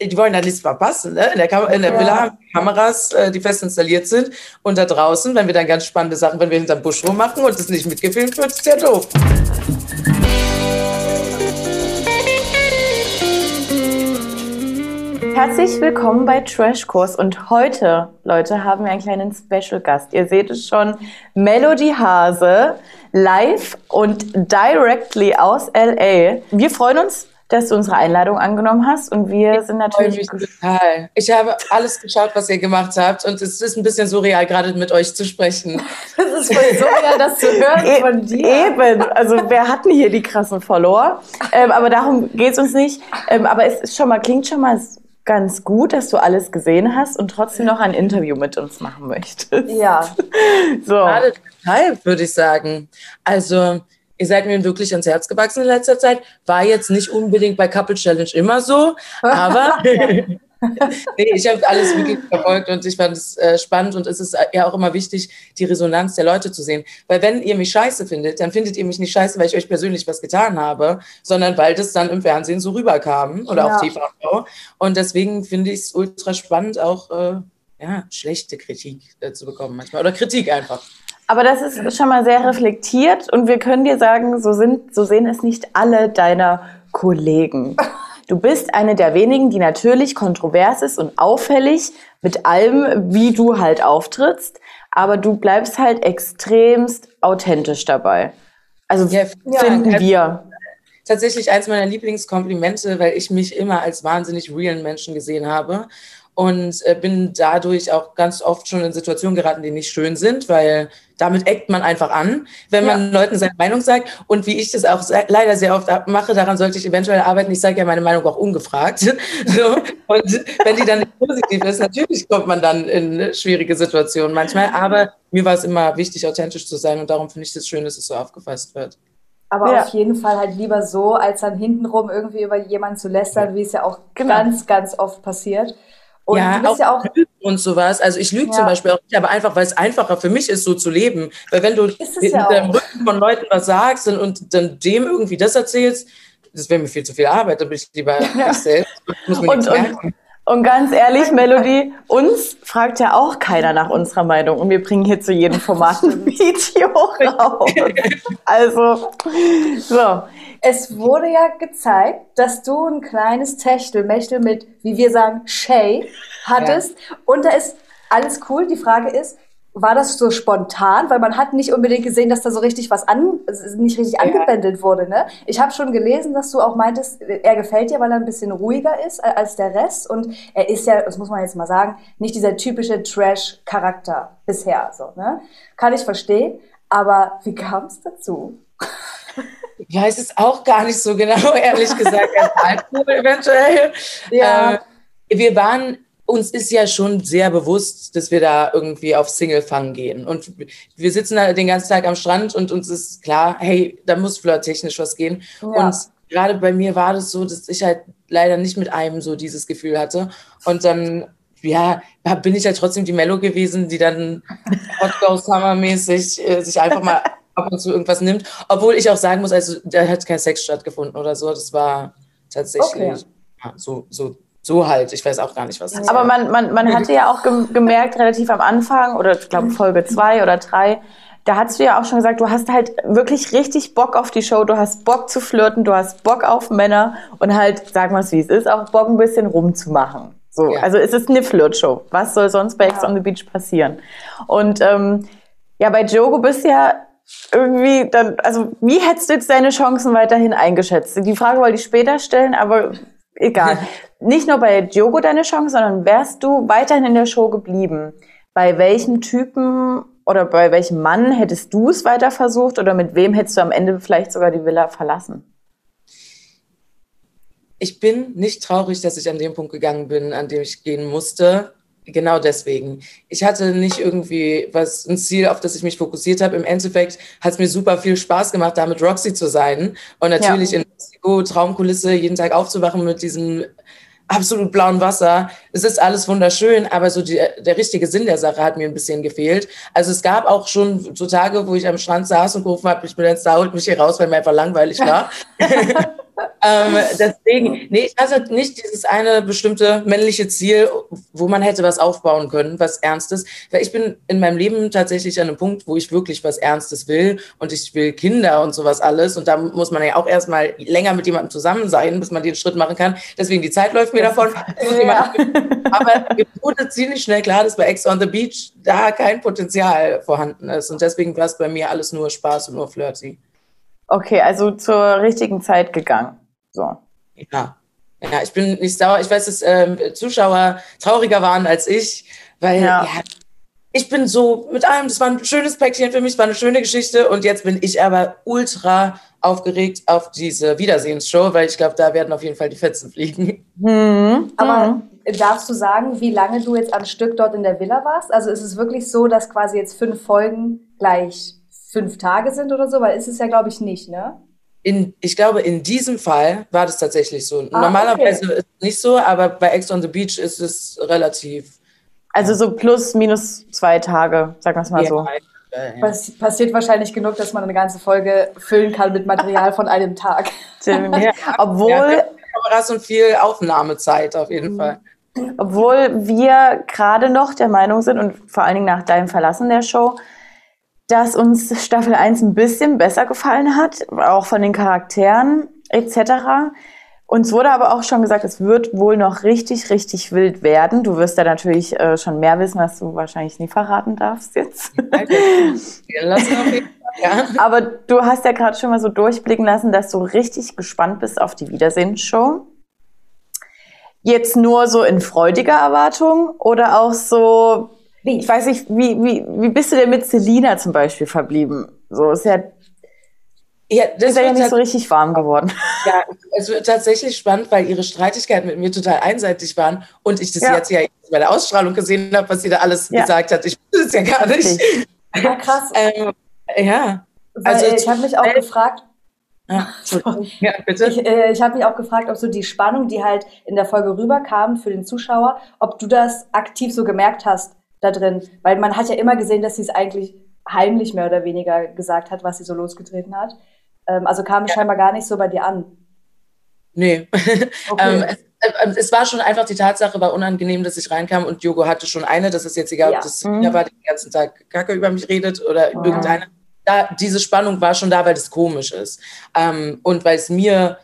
die wollen da nichts verpassen. Ne? In der, Kam in der ja. Villa haben Kameras, äh, die fest installiert sind. Und da draußen, wenn wir dann ganz spannende Sachen, wenn wir hinterm Busch rummachen und es nicht mitgefilmt wird, ist ja doof. Herzlich willkommen bei Trashkurs und heute, Leute, haben wir einen kleinen Special Gast. Ihr seht es schon, Melody Hase, live und directly aus LA. Wir freuen uns, dass du unsere Einladung angenommen hast und wir sind natürlich. Ich, total. ich habe alles geschaut, was ihr gemacht habt und es ist ein bisschen surreal, gerade mit euch zu sprechen. Das ist voll surreal, das zu hören e von dir. Eben, also wer hat denn hier die krassen Follower? Ähm, aber darum geht es uns nicht. Ähm, aber es ist schon mal, klingt schon mal ganz gut, dass du alles gesehen hast und trotzdem noch ein Interview mit uns machen möchtest. Ja. so. Gerade deshalb würde ich sagen. Also, ihr seid mir wirklich ans Herz gewachsen in letzter Zeit. War jetzt nicht unbedingt bei Couple Challenge immer so, aber nee, ich habe alles wirklich verfolgt und ich fand es äh, spannend und es ist ja auch immer wichtig, die Resonanz der Leute zu sehen. Weil wenn ihr mich scheiße findet, dann findet ihr mich nicht scheiße, weil ich euch persönlich was getan habe, sondern weil das dann im Fernsehen so rüberkam oder ja. auf TV. Und deswegen finde ich es ultra spannend, auch äh, ja, schlechte Kritik äh, zu bekommen manchmal oder Kritik einfach. Aber das ist schon mal sehr reflektiert und wir können dir sagen, so sind, so sehen es nicht alle deiner Kollegen. Du bist eine der wenigen, die natürlich kontrovers ist und auffällig mit allem, wie du halt auftrittst, aber du bleibst halt extremst authentisch dabei. Also ja, finden ja, wir. Tatsächlich eins meiner Lieblingskomplimente, weil ich mich immer als wahnsinnig realen Menschen gesehen habe und äh, bin dadurch auch ganz oft schon in Situationen geraten, die nicht schön sind, weil damit eckt man einfach an, wenn man ja. Leuten seine Meinung sagt. Und wie ich das auch leider sehr oft mache, daran sollte ich eventuell arbeiten. Ich sage ja meine Meinung auch ungefragt. so. Und wenn die dann nicht positiv ist, natürlich kommt man dann in schwierige Situationen manchmal. Aber mir war es immer wichtig, authentisch zu sein. Und darum finde ich es das schön, dass es so aufgefasst wird. Aber ja. auf jeden Fall halt lieber so, als dann hintenrum irgendwie über jemanden zu lästern, wie es ja auch genau. ganz, ganz oft passiert. Und ja, auch, ja auch und sowas. Also ich lüge ja. zum Beispiel auch nicht, aber einfach, weil es einfacher für mich ist, so zu leben. Weil wenn du mit ja dem Rücken von Leuten was sagst und, und dann dem irgendwie das erzählst, das wäre mir viel zu viel Arbeit, da bin ich lieber ja. ich selbst. Und, und, und ganz ehrlich, Melody, uns fragt ja auch keiner nach unserer Meinung und wir bringen hier zu jedem Format ein Video raus. Also, so. Es wurde ja gezeigt, dass du ein kleines Techtelmechtel mit, wie wir sagen, Shay hattest. Ja. Und da ist alles cool. Die Frage ist, war das so spontan? Weil man hat nicht unbedingt gesehen, dass da so richtig was an, nicht richtig angebändelt wurde. Ne? Ich habe schon gelesen, dass du auch meintest, er gefällt dir, weil er ein bisschen ruhiger ist als der Rest. Und er ist ja, das muss man jetzt mal sagen, nicht dieser typische Trash-Charakter bisher. So, ne? Kann ich verstehen. Aber wie kam es dazu? Ich weiß es auch gar nicht so genau, ehrlich gesagt. Alkohol eventuell. Ja. Äh, wir waren, uns ist ja schon sehr bewusst, dass wir da irgendwie auf Single-Fang gehen. Und wir sitzen da den ganzen Tag am Strand und uns ist klar, hey, da muss flirttechnisch was gehen. Ja. Und gerade bei mir war das so, dass ich halt leider nicht mit einem so dieses Gefühl hatte. Und dann ja, bin ich halt trotzdem die Mello gewesen, die dann Hot Go Summer mäßig äh, sich einfach mal ab und zu irgendwas nimmt. Obwohl ich auch sagen muss, also da hat kein Sex stattgefunden oder so. Das war tatsächlich okay. ja, so, so, so halt. Ich weiß auch gar nicht, was das Aber man, man, man hatte ja auch gemerkt, relativ am Anfang, oder ich glaube Folge zwei oder drei, da hast du ja auch schon gesagt, du hast halt wirklich richtig Bock auf die Show, du hast Bock zu flirten, du hast Bock auf Männer und halt, sagen wir es wie es ist, auch Bock ein bisschen rumzumachen. So, ja. also es ist eine Flirtshow. Was soll sonst bei Ex on the Beach passieren? Und ähm, ja, bei Jogo bist du ja irgendwie dann, also wie hättest du jetzt deine Chancen weiterhin eingeschätzt? Die Frage wollte ich später stellen, aber egal. Nicht nur bei Diogo deine Chance, sondern wärst du weiterhin in der Show geblieben? Bei welchem Typen oder bei welchem Mann hättest du es weiter versucht oder mit wem hättest du am Ende vielleicht sogar die Villa verlassen? Ich bin nicht traurig, dass ich an dem Punkt gegangen bin, an dem ich gehen musste. Genau deswegen. Ich hatte nicht irgendwie was, ein Ziel, auf das ich mich fokussiert habe. Im Endeffekt hat es mir super viel Spaß gemacht, da mit Roxy zu sein. Und natürlich ja. in Mexiko, Traumkulisse, jeden Tag aufzuwachen mit diesem absolut blauen Wasser. Es ist alles wunderschön, aber so die, der richtige Sinn der Sache hat mir ein bisschen gefehlt. Also es gab auch schon so Tage, wo ich am Strand saß und gerufen habe, ich bin jetzt da, holt mich hier raus, weil mir einfach langweilig war. ähm, deswegen, nee, ich hatte nicht dieses eine bestimmte männliche Ziel, wo man hätte was aufbauen können, was Ernstes. Weil ich bin in meinem Leben tatsächlich an einem Punkt, wo ich wirklich was Ernstes will und ich will Kinder und sowas alles. Und da muss man ja auch erstmal länger mit jemandem zusammen sein, bis man den Schritt machen kann. Deswegen die Zeit läuft mir davon. Ja. Aber mir wurde ziemlich schnell klar, dass bei Ex on the Beach da kein Potenzial vorhanden ist. Und deswegen war es bei mir alles nur Spaß und nur flirty. Okay, also zur richtigen Zeit gegangen. So. Ja. Ja, ich bin nicht sauer. Ich weiß, dass ähm, Zuschauer trauriger waren als ich, weil ja. ja. ich bin so mit allem, das war ein schönes Päckchen für mich, war eine schöne Geschichte und jetzt bin ich aber ultra aufgeregt auf diese Wiedersehensshow, weil ich glaube, da werden auf jeden Fall die Fetzen fliegen. Hm. Aber darfst du sagen, wie lange du jetzt am Stück dort in der Villa warst? Also ist es wirklich so, dass quasi jetzt fünf Folgen gleich fünf Tage sind oder so? Weil ist es ja, glaube ich, nicht, ne? In, ich glaube, in diesem Fall war das tatsächlich so. Ah, Normalerweise okay. ist es nicht so, aber bei Ex on the Beach ist es relativ. Also so plus, minus zwei Tage, sagen wir es mal ja, so. Ja. Pass passiert wahrscheinlich genug, dass man eine ganze Folge füllen kann mit Material von einem Tag. Obwohl. Ja, Kameras und viel Aufnahmezeit auf jeden mhm. Fall. Obwohl wir gerade noch der Meinung sind und vor allen Dingen nach deinem Verlassen der Show, dass uns Staffel 1 ein bisschen besser gefallen hat, auch von den Charakteren etc. Uns wurde aber auch schon gesagt, es wird wohl noch richtig, richtig wild werden. Du wirst ja natürlich äh, schon mehr wissen, was du wahrscheinlich nie verraten darfst jetzt. aber du hast ja gerade schon mal so durchblicken lassen, dass du richtig gespannt bist auf die Wiedersehensshow. Jetzt nur so in freudiger Erwartung oder auch so wie? Ich weiß nicht, wie, wie, wie bist du denn mit Selina zum Beispiel verblieben? So ist ja, ja das ist ja nicht so richtig warm geworden. Ja, es wird tatsächlich spannend, weil ihre Streitigkeiten mit mir total einseitig waren und ich das ja. jetzt ja bei der Ausstrahlung gesehen habe, was sie da alles ja. gesagt hat. Ich wusste es ja gar nicht. Ja, krass. ähm, ja. Weil, also ich habe mich auch gefragt, ja, ja, bitte. Ich, äh, ich habe mich auch gefragt, ob so die Spannung, die halt in der Folge rüberkam für den Zuschauer, ob du das aktiv so gemerkt hast, da drin. Weil man hat ja immer gesehen, dass sie es eigentlich heimlich mehr oder weniger gesagt hat, was sie so losgetreten hat. Ähm, also kam es ja. scheinbar gar nicht so bei dir an. Nee. Okay. ähm, es, äh, es, war schon einfach die Tatsache, war unangenehm, dass ich reinkam und Jogo hatte schon eine, das ist jetzt egal, ja. ob das mhm. war, die den ganzen Tag Kacke über mich redet oder oh. irgendeine. Da, diese Spannung war schon da, weil das komisch ist. Ähm, und weil es mir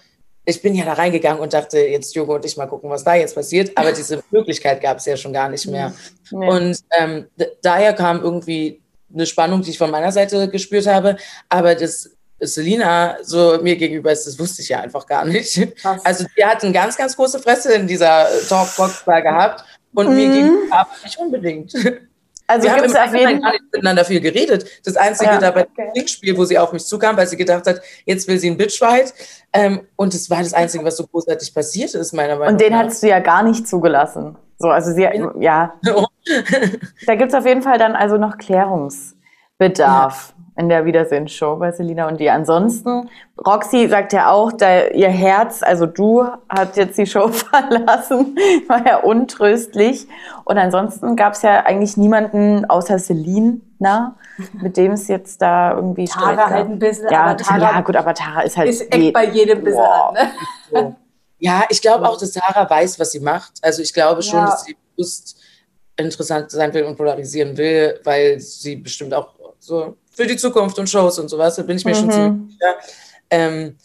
ich bin ja da reingegangen und dachte, jetzt Jogo und ich mal gucken, was da jetzt passiert. Aber diese Möglichkeit gab es ja schon gar nicht mehr. Nee. Und ähm, daher kam irgendwie eine Spannung, die ich von meiner Seite gespürt habe. Aber das Selina so mir gegenüber ist, das wusste ich ja einfach gar nicht. Krass. Also die hat eine ganz, ganz große Fresse in dieser Talkbox da gehabt und mhm. mir gegenüber nicht unbedingt. Also wir haben im Allgemeinen gar nicht miteinander viel geredet. Das Einzige ja, dabei okay. Trinkspiel, wo sie auf mich zukam, weil sie gedacht hat, jetzt will sie einen Bitchfight. Ähm, und das war das Einzige, was so großartig passiert ist, meiner Meinung nach. Und den hattest du ja gar nicht zugelassen. So, also sie, ja. da gibt es auf jeden Fall dann also noch Klärungsbedarf. In der Wiedersehensshow bei Selina und dir. Ansonsten, Roxy sagt ja auch, da ihr Herz, also du, hat jetzt die Show verlassen, war ja untröstlich. Und ansonsten gab es ja eigentlich niemanden außer Selina, mit dem es jetzt da irgendwie Tara Streit halt ein bisschen, ja, aber Tara, ja gut, aber Tara ist halt ist echt bei jedem ein bisschen wow. an, ne? Ja, ich glaube auch, dass Tara weiß, was sie macht. Also ich glaube schon, ja. dass sie bewusst interessant sein will und polarisieren will, weil sie bestimmt auch so für die Zukunft und Shows und sowas, da bin ich mir mhm. schon ziemlich sicher. Ähm,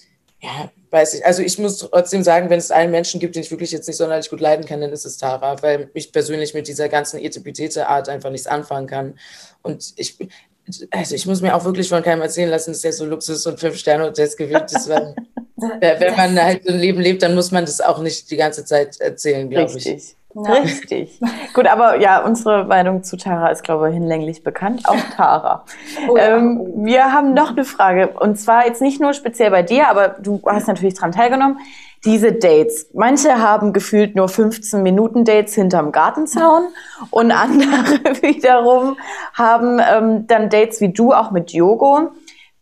ja, weiß ich. Also ich muss trotzdem sagen, wenn es einen Menschen gibt, den ich wirklich jetzt nicht sonderlich gut leiden kann, dann ist es Tara, weil ich persönlich mit dieser ganzen Etepetete-Art einfach nichts anfangen kann. Und ich, also ich muss mir auch wirklich von keinem erzählen lassen, dass er so Luxus und Fünf-Sterne-Hotels gewinnt. wenn man halt so ein Leben lebt, dann muss man das auch nicht die ganze Zeit erzählen, glaube ich. Ja. Richtig. Gut, aber ja, unsere Meinung zu Tara ist, glaube ich, hinlänglich bekannt. Auch Tara. Oh ähm, wir haben noch eine Frage. Und zwar jetzt nicht nur speziell bei dir, aber du hast natürlich daran teilgenommen. Diese Dates. Manche haben gefühlt nur 15 Minuten Dates hinterm Gartenzaun und andere wiederum haben ähm, dann Dates wie du auch mit Yogo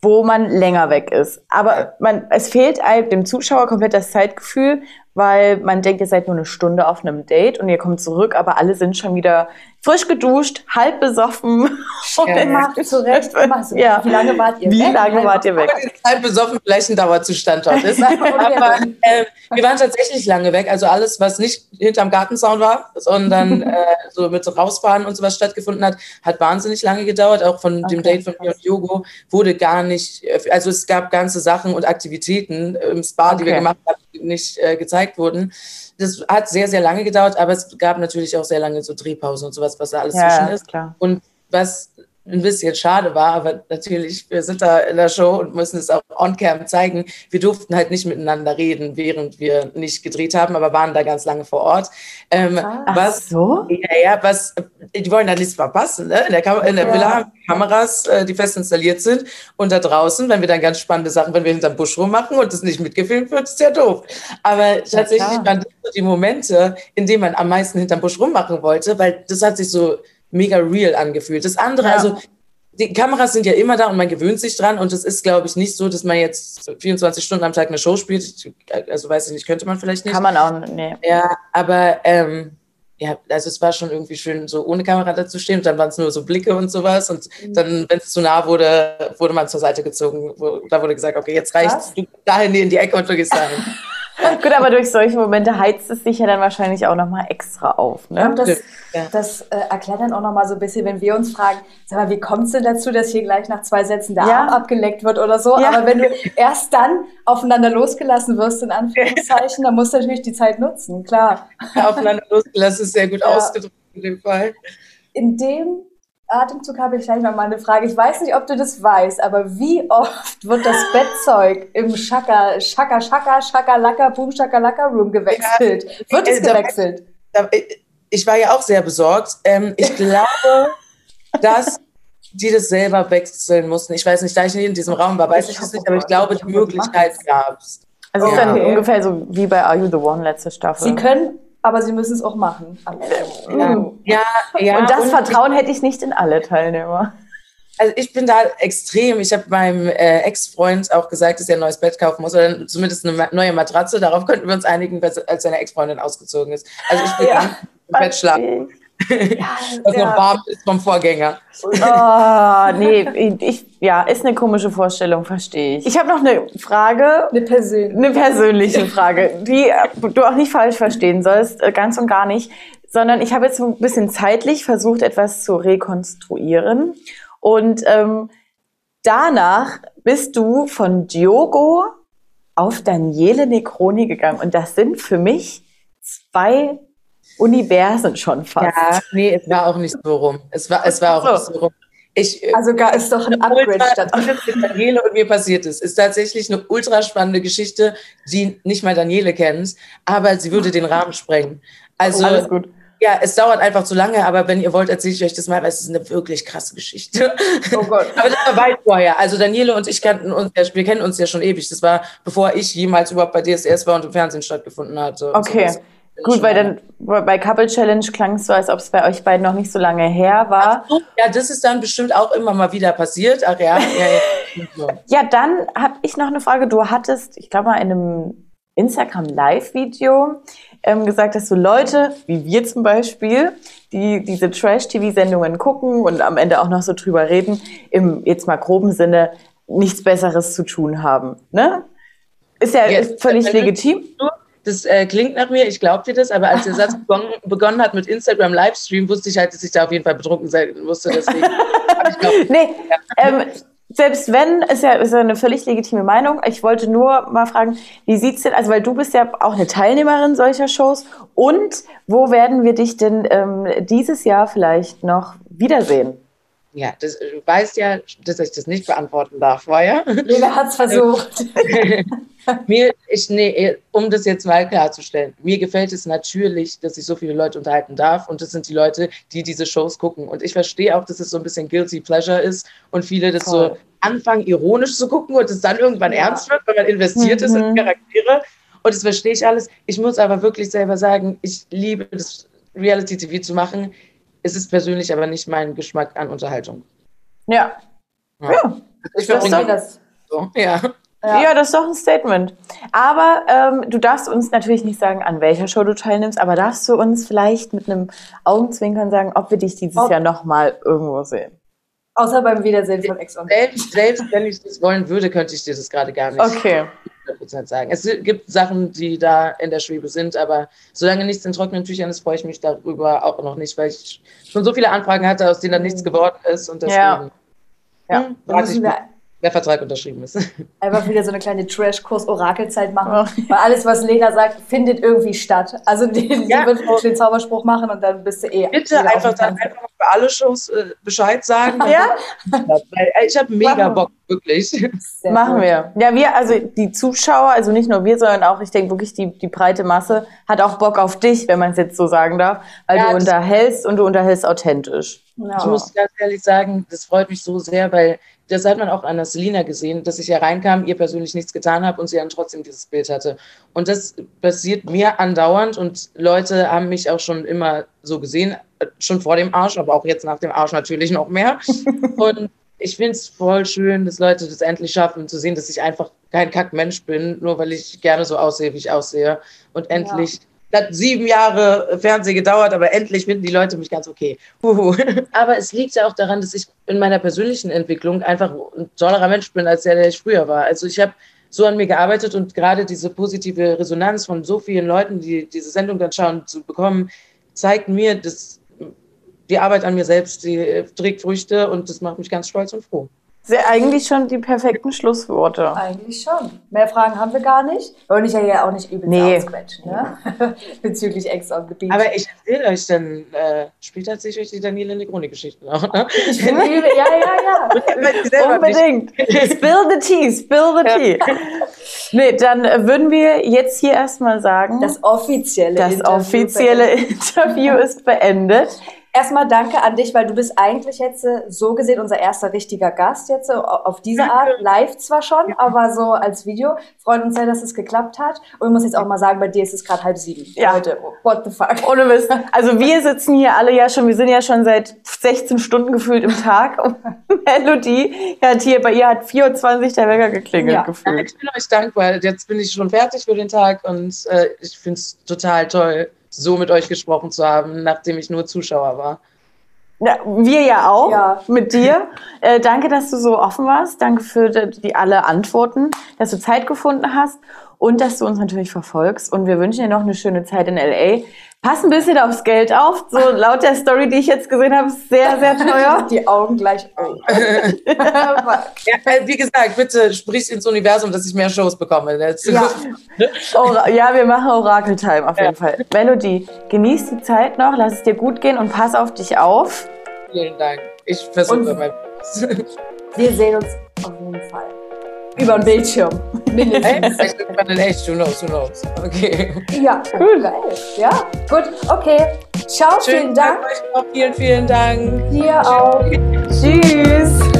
wo man länger weg ist. Aber man, es fehlt dem Zuschauer komplett das Zeitgefühl, weil man denkt, ihr seid nur eine Stunde auf einem Date und ihr kommt zurück, aber alle sind schon wieder frisch geduscht, halb besoffen. Ja, macht zurecht. Macht Ja. Wie lange wart ihr Wie weg? lange wart ihr weg? Halb besoffen vielleicht ein Dauerzustand dort ist. Aber äh, wir waren tatsächlich lange weg. Also alles, was nicht hinterm Gartenzaun war, sondern äh, so mit rausfahren und sowas stattgefunden hat, hat wahnsinnig lange gedauert. Auch von dem Okay, Date von mir und Yogo wurde gar nicht, äh, also es gab ganze Sachen und Aktivitäten im Spa, die wir Okay. gemacht haben, nicht äh, gezeigt wurden. Das hat sehr, sehr lange gedauert, aber es gab natürlich auch sehr lange so Drehpausen und sowas, was da alles zwischen Ja, ist. klar. Und was ein bisschen schade war, aber natürlich, wir sind da in der Show und müssen es auch on-cam zeigen. Wir durften halt nicht miteinander reden, während wir nicht gedreht haben, aber waren da ganz lange vor Ort. Ähm, Ach was, so? ja, ja, was, die wollen da nichts verpassen. Ne? In der, Kam in der Ja. Villa haben wir Kameras, äh, die fest installiert sind. Und da draußen, wenn wir dann ganz spannende Sachen, wenn wir hinterm Busch rummachen und das nicht mitgefilmt wird, ist ja doof. Aber tatsächlich klar. waren das so die Momente, in denen man am meisten hinterm Busch rummachen wollte, weil das hat sich so mega real angefühlt. Das andere, Ja. also die Kameras sind ja immer da und man gewöhnt sich dran und es ist, glaube ich, nicht so, dass man jetzt 24 Stunden am Tag eine Show spielt. Also weiß ich nicht, könnte man vielleicht nicht. Kann man auch, nee. Ja, aber ähm, ja, also es war schon irgendwie schön, so ohne Kamera da zu stehen und dann waren es nur so Blicke und sowas und dann, wenn es zu nah wurde, wurde man zur Seite gezogen. Wo, da wurde gesagt, okay, jetzt reicht's, Krass. du dahin in die Ecke und du gehst dahin. Gut, aber durch solche Momente heizt es sich ja dann wahrscheinlich auch nochmal extra auf, ne? Und das, Ja. das äh, erklärt dann auch noch mal so ein bisschen, wenn wir uns fragen, sag mal, wie kommt es denn dazu, dass hier gleich nach zwei Sätzen der Ja. Arm abgeleckt wird oder so? Ja. Aber wenn du erst dann aufeinander losgelassen wirst, in Anführungszeichen, dann musst du natürlich die Zeit nutzen, klar. Aufeinander losgelassen ist sehr gut Ja. ausgedrückt in dem Fall. In dem Atemzug habe ich gleich noch mal eine Frage. Ich weiß nicht, ob du das weißt, aber wie oft wird das Bettzeug im Schaka, Schaka, Schaka, Schaka, Laka, Boom, Schaka, Laka Room gewechselt? Wird es Äh, gewechselt? Da- Ich war ja auch sehr besorgt. Ähm, ich glaube, dass die das selber wechseln mussten. Ich weiß nicht, da ich nicht in diesem Raum war, weiß Ich hoffe, nicht, aber ich glaube, ich die Möglichkeit gab es. Also es ist Ja. dann ungefähr so wie bei Are You the One letzte Staffel. Sie können, aber sie müssen es auch machen. Mhm. Ja, ja. und das und Vertrauen hätte ich nicht in alle Teilnehmer. Also ich bin da extrem. Ich habe meinem äh, Ex-Freund auch gesagt, dass er ein neues Bett kaufen muss oder zumindest eine neue Matratze. Darauf könnten wir uns einigen, als seine Ex-Freundin ausgezogen ist. Also ich will Ja. im Bett schlafen, was noch warm ist vom Vorgänger. Oh, nee, ich, ja, ist eine komische Vorstellung, verstehe ich. Ich habe noch eine Frage, Eine Persönlichkeit. eine persönliche Frage, die äh, du auch nicht falsch verstehen sollst, äh, ganz und gar nicht, sondern ich habe jetzt so ein bisschen zeitlich versucht, etwas zu rekonstruieren. Und ähm, danach bist du von Diogo auf Daniele Necroni gegangen. Und das sind für mich zwei Universen schon fast. Ja, nee, es war auch nicht so rum. Es war, es war auch So. nicht so rum. Ich, äh, Also gar ist doch ein Upgrade statt. Daniele und mir passiert ist, ist tatsächlich eine ultra spannende Geschichte, die nicht mal Daniele kennt, aber sie würde den Rahmen sprengen. Also, Alles gut. ja, es dauert einfach zu lange, aber wenn ihr wollt, erzähle ich euch das mal, weil es ist eine wirklich krasse Geschichte. Oh Gott. Aber das war weit vorher. Also Daniele und ich kannten uns, ja- wir kennen uns ja schon ewig. Das war, bevor ich jemals überhaupt bei DSDS war und im Fernsehen stattgefunden hatte. Okay. sowas. Gut, weil dann bei Couple Challenge klang es so, als ob es bei euch beiden noch nicht so lange her war. So, Ja, das ist dann bestimmt auch immer mal wieder passiert. Ach ja, ja, ja. So. Ja, dann habe ich noch eine Frage. Du hattest, ich glaube mal in einem Instagram Live-Video ähm, gesagt, dass du Leute, wie wir zum Beispiel, die diese Trash-TV-Sendungen gucken und am Ende auch noch so drüber reden, im jetzt mal groben Sinne nichts Besseres zu tun haben. Ne? Ist ja, Ja, ist völlig legitim. Das äh, klingt nach mir, ich glaub dir das, aber als der Satz begonnen, begonnen hat mit Instagram Livestream, wusste ich halt, dass ich da auf jeden Fall betrunken sein musste. Deswegen. glaub, Nee, ähm, selbst wenn, ist ja, ist ja eine völlig legitime Meinung. Ich wollte nur mal fragen, wie sieht's denn, also weil du bist ja auch eine Teilnehmerin solcher Shows und wo werden wir dich denn ähm, dieses Jahr vielleicht noch wiedersehen? Ja, das, du weißt ja, dass ich das nicht beantworten darf vorher. Lena hat es versucht. mir, ich, nee, um das jetzt mal klarzustellen, mir gefällt es natürlich, dass ich so viele Leute unterhalten darf und das sind die Leute, die diese Shows gucken. Und ich verstehe auch, dass es so ein bisschen guilty pleasure ist und viele das Voll. so anfangen, ironisch zu gucken und es dann irgendwann Ja. ernst wird, weil man investiert ist in Mhm. Charaktere. Und das verstehe ich alles. Ich muss aber wirklich selber sagen, ich liebe das Reality-TV zu machen. Es ist persönlich aber nicht mein Geschmack an Unterhaltung. Ja. Ja. Ja. Ich soll das. so. Ja. Ja. ja. das ist doch ein Statement. Aber ähm, du darfst uns natürlich nicht sagen, an welcher Show du teilnimmst, aber darfst du uns vielleicht mit einem Augenzwinkern sagen, ob wir dich dieses ob Jahr nochmal irgendwo sehen? Außer beim Wiedersehen von Ex on selbst, selbst wenn ich das wollen würde, könnte ich dir das gerade gar nicht okay. Sagen. Es gibt Sachen, die da in der Schwebe sind, aber solange nichts in trockenen Tüchern ist, freue ich mich darüber auch noch nicht, weil ich schon so viele Anfragen hatte, aus denen dann nichts geworden ist. Und deswegen ja. Ja. Hm, ich, der Vertrag unterschrieben ist. Einfach wieder so eine kleine Trash-Kurs-Orakelzeit machen. Weil alles, was Lena sagt, findet irgendwie statt. Also die, ja. wird den Zauberspruch machen und dann bist du eh. Bitte einfach dann einfach für alle Shows äh, Bescheid sagen. ja? Weil, äh, ich habe mega Bock, wirklich. Sehr machen gut. wir. Ja, wir, also die Zuschauer, also nicht nur wir, sondern auch, ich denke wirklich, die, die breite Masse hat auch Bock auf dich, wenn man es jetzt so sagen darf. Weil ja, du unterhältst und du unterhältst authentisch. Ja. Ich muss ganz ehrlich sagen, das freut mich so sehr, weil das hat man auch an der Selina gesehen, dass ich ja reinkam, ihr persönlich nichts getan habe und sie dann trotzdem dieses Bild hatte. Und das passiert mir andauernd und Leute haben mich auch schon immer so gesehen, schon vor dem Arsch, aber auch jetzt nach dem Arsch natürlich noch mehr. und ich finde es voll schön, dass Leute das endlich schaffen, zu sehen, dass ich einfach kein Kackmensch bin, nur weil ich gerne so aussehe, wie ich aussehe. Und endlich ja hat sieben Jahre Fernsehen gedauert, aber endlich finden die Leute mich ganz okay. Huhu. Aber es liegt ja auch daran, dass ich in meiner persönlichen Entwicklung einfach ein tollerer Mensch bin, als der, der ich früher war. Also ich habe so an mir gearbeitet und gerade diese positive Resonanz von so vielen Leuten, die diese Sendung dann schauen, zu bekommen, zeigt mir, dass die Arbeit an mir selbst, die trägt Früchte und das macht mich ganz stolz und froh. Sehr, eigentlich schon die perfekten Schlussworte. Eigentlich schon. Mehr Fragen haben wir gar nicht. Und ich ja auch nicht übelst nee. ausquetschen, ne? Bezüglich Ex on the Beach. Aber ich erzähle euch dann äh, später erzähle ich euch die Daniele Negroni-Geschichten auch. Ne? Ich bin übel, ja, ja, ja. Unbedingt. spill the tea, spill the tea. nee, dann würden wir jetzt hier erstmal sagen. Das offizielle das Interview. Das offizielle Interview ist beendet. Erstmal danke an dich, weil du bist eigentlich jetzt äh, so gesehen unser erster richtiger Gast jetzt äh, auf diese Art. Live zwar schon, ja. aber so als Video. Freuen uns sehr, dass es geklappt hat. Und ich muss jetzt auch mal sagen, bei dir ist es gerade halb sieben. Ja. Leute, what the fuck. Ohne Mist. Also wir sitzen hier alle ja schon, wir sind ja schon seit 16 Stunden gefühlt im Tag. Und Melodie hat hier, bei ihr hat 24 der Wecker geklingelt ja. gefühlt. Ich bin euch dankbar. Jetzt bin ich schon fertig für den Tag und äh, ich finde es total toll so mit euch gesprochen zu haben, nachdem ich nur Zuschauer war. Ja, wir ja auch ja. mit dir. Äh, danke, dass du so offen warst. Danke für die, die alle Antworten, dass du Zeit gefunden hast und dass du uns natürlich verfolgst. Und wir wünschen dir noch eine schöne Zeit in LA. Pass ein bisschen aufs Geld auf. So laut der Story, die ich jetzt gesehen habe, ist sehr, sehr teuer. Die Augen gleich. ja, wie gesagt, bitte sprich ins Universum, dass ich mehr Shows bekomme. Ja, ja wir machen Orakel-Time auf jeden ja. Fall. Melody, genieß die Zeit noch, lass es dir gut gehen und pass auf dich auf. Vielen Dank. Ich versuche mein Bestes. Wir sehen uns auf jeden Fall über den Bildschirm. Mindestens. echt, echt, who knows, who knows. Okay. Ja, cool. Geil. Ja, gut, okay. Ciao, Schönen vielen Dank. Vielen, vielen Dank. Dir auch. Tschüss.